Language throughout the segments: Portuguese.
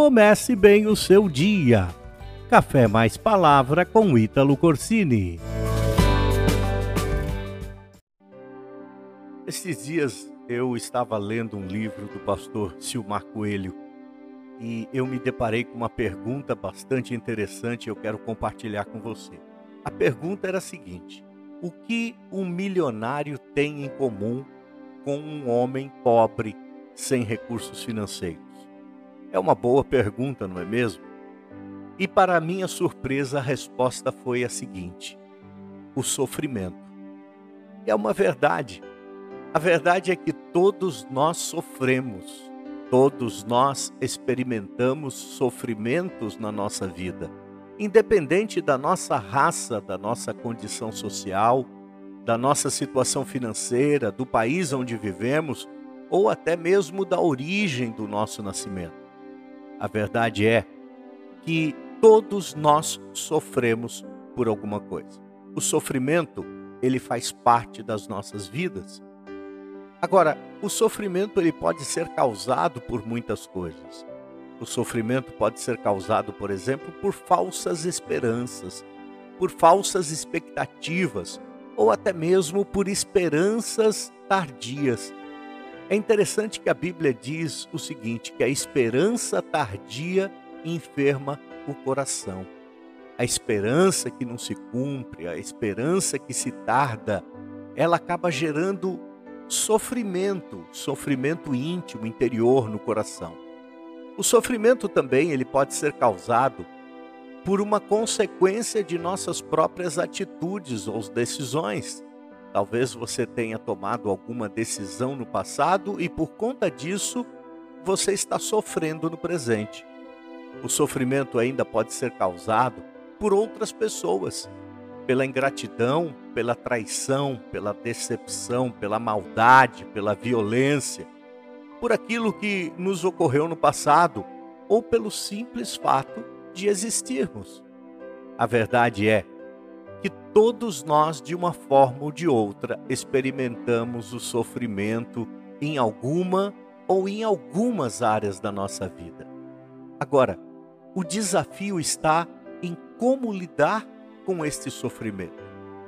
comece bem o seu dia. Café mais palavra com Ítalo Corsini. Esses dias eu estava lendo um livro do pastor Silmar Coelho e eu me deparei com uma pergunta bastante interessante eu quero compartilhar com você. A pergunta era a seguinte: o que um milionário tem em comum com um homem pobre sem recursos financeiros? É uma boa pergunta, não é mesmo? E para minha surpresa, a resposta foi a seguinte: o sofrimento. É uma verdade. A verdade é que todos nós sofremos, todos nós experimentamos sofrimentos na nossa vida, independente da nossa raça, da nossa condição social, da nossa situação financeira, do país onde vivemos ou até mesmo da origem do nosso nascimento. A verdade é que todos nós sofremos por alguma coisa. O sofrimento, ele faz parte das nossas vidas Agora, o sofrimento ele pode ser causado por muitas coisas. O sofrimento pode ser causado, por exemplo, por falsas esperanças, por falsas expectativas ou até mesmo por esperanças tardias. É interessante que a Bíblia diz o seguinte: que a esperança tardia enferma o coração. A esperança que não se cumpre, a esperança que se tarda, ela acaba gerando sofrimento, sofrimento íntimo, interior no coração. O sofrimento também ele pode ser causado por uma consequência de nossas próprias atitudes ou decisões. Talvez você tenha tomado alguma decisão no passado e por conta disso você está sofrendo no presente. O sofrimento ainda pode ser causado por outras pessoas pela ingratidão, pela traição, pela decepção, pela maldade, pela violência, por aquilo que nos ocorreu no passado ou pelo simples fato de existirmos. A verdade é que todos nós, de uma forma ou de outra, experimentamos o sofrimento em alguma ou em algumas áreas da nossa vida. Agora, o desafio está em como lidar com este sofrimento?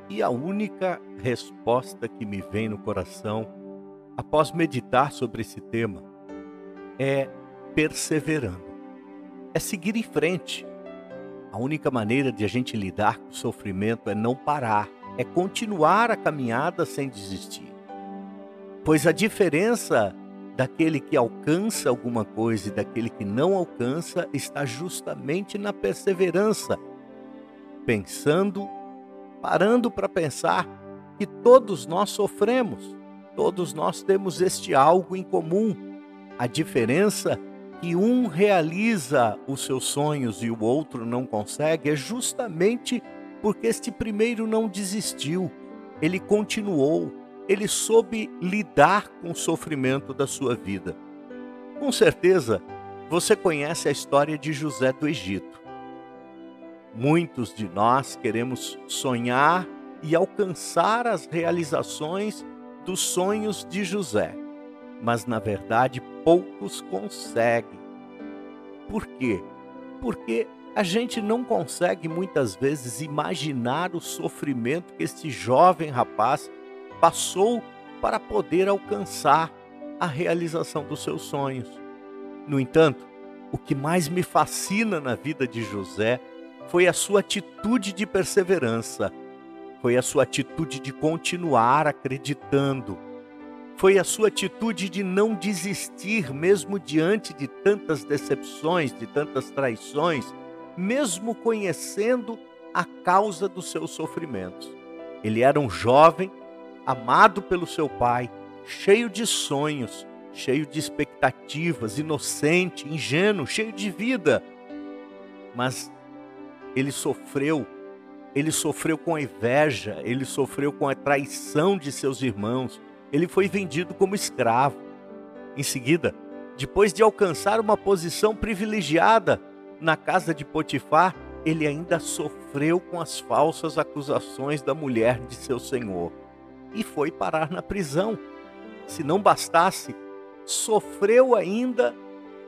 E a única resposta que me vem no coração, após meditar sobre esse tema, é perseverando, é seguir em frente. A única maneira de a gente lidar com o sofrimento é não parar, é continuar a caminhada sem desistir. Pois a diferença daquele que alcança alguma coisa e daquele que não alcança está justamente na perseverança pensando, parando para pensar que todos nós sofremos, todos nós temos este algo em comum. A diferença que um realiza os seus sonhos e o outro não consegue é justamente porque este primeiro não desistiu, ele continuou, ele soube lidar com o sofrimento da sua vida. Com certeza, você conhece a história de José do Egito. Muitos de nós queremos sonhar e alcançar as realizações dos sonhos de José, mas na verdade poucos conseguem. Por quê? Porque a gente não consegue muitas vezes imaginar o sofrimento que este jovem rapaz passou para poder alcançar a realização dos seus sonhos. No entanto, o que mais me fascina na vida de José foi a sua atitude de perseverança, foi a sua atitude de continuar acreditando, foi a sua atitude de não desistir, mesmo diante de tantas decepções, de tantas traições, mesmo conhecendo a causa dos seus sofrimentos. Ele era um jovem, amado pelo seu pai, cheio de sonhos, cheio de expectativas, inocente, ingênuo, cheio de vida. Mas ele sofreu, ele sofreu com a inveja, ele sofreu com a traição de seus irmãos, ele foi vendido como escravo. Em seguida, depois de alcançar uma posição privilegiada na casa de Potifar, ele ainda sofreu com as falsas acusações da mulher de seu senhor e foi parar na prisão. Se não bastasse, sofreu ainda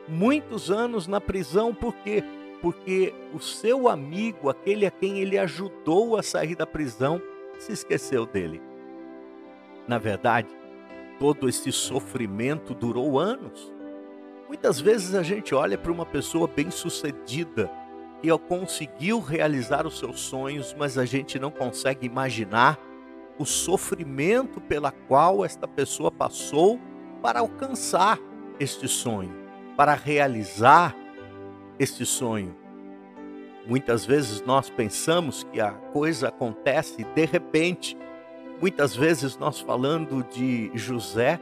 muitos anos na prisão, por quê? Porque o seu amigo, aquele a quem ele ajudou a sair da prisão, se esqueceu dele. Na verdade, todo esse sofrimento durou anos. Muitas vezes a gente olha para uma pessoa bem-sucedida que conseguiu realizar os seus sonhos, mas a gente não consegue imaginar o sofrimento pela qual esta pessoa passou para alcançar este sonho, para realizar este sonho. Muitas vezes nós pensamos que a coisa acontece de repente. Muitas vezes nós falando de José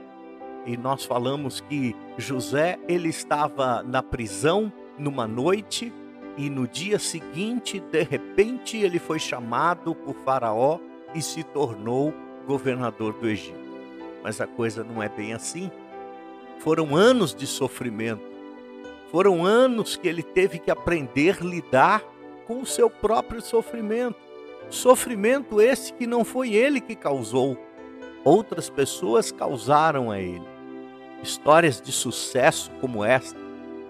e nós falamos que José ele estava na prisão numa noite e no dia seguinte, de repente, ele foi chamado por Faraó e se tornou governador do Egito. Mas a coisa não é bem assim. Foram anos de sofrimento. Foram anos que ele teve que aprender a lidar com o seu próprio sofrimento. Sofrimento esse que não foi ele que causou, outras pessoas causaram a ele. Histórias de sucesso como esta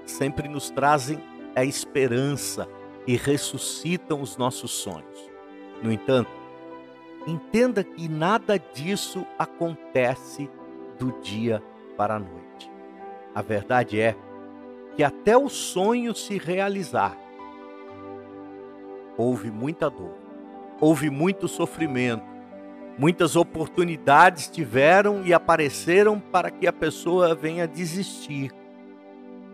sempre nos trazem a esperança e ressuscitam os nossos sonhos. No entanto, entenda que nada disso acontece do dia para a noite. A verdade é que até o sonho se realizar, houve muita dor, houve muito sofrimento, muitas oportunidades tiveram e apareceram para que a pessoa venha desistir.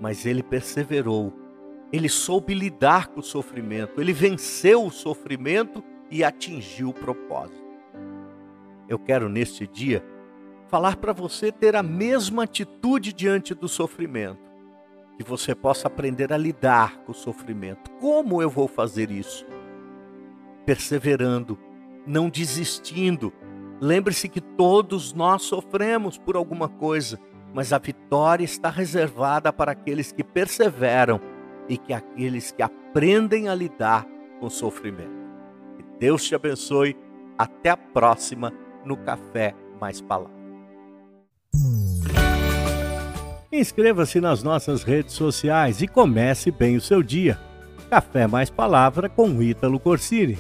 Mas ele perseverou, ele soube lidar com o sofrimento, ele venceu o sofrimento e atingiu o propósito. Eu quero neste dia falar para você ter a mesma atitude diante do sofrimento, que você possa aprender a lidar com o sofrimento. Como eu vou fazer isso? Perseverando, não desistindo. Lembre-se que todos nós sofremos por alguma coisa, mas a vitória está reservada para aqueles que perseveram e que aqueles que aprendem a lidar com o sofrimento. Que Deus te abençoe. Até a próxima no Café Mais Palavra. Inscreva-se nas nossas redes sociais e comece bem o seu dia. Café Mais Palavra com Ítalo Corsini.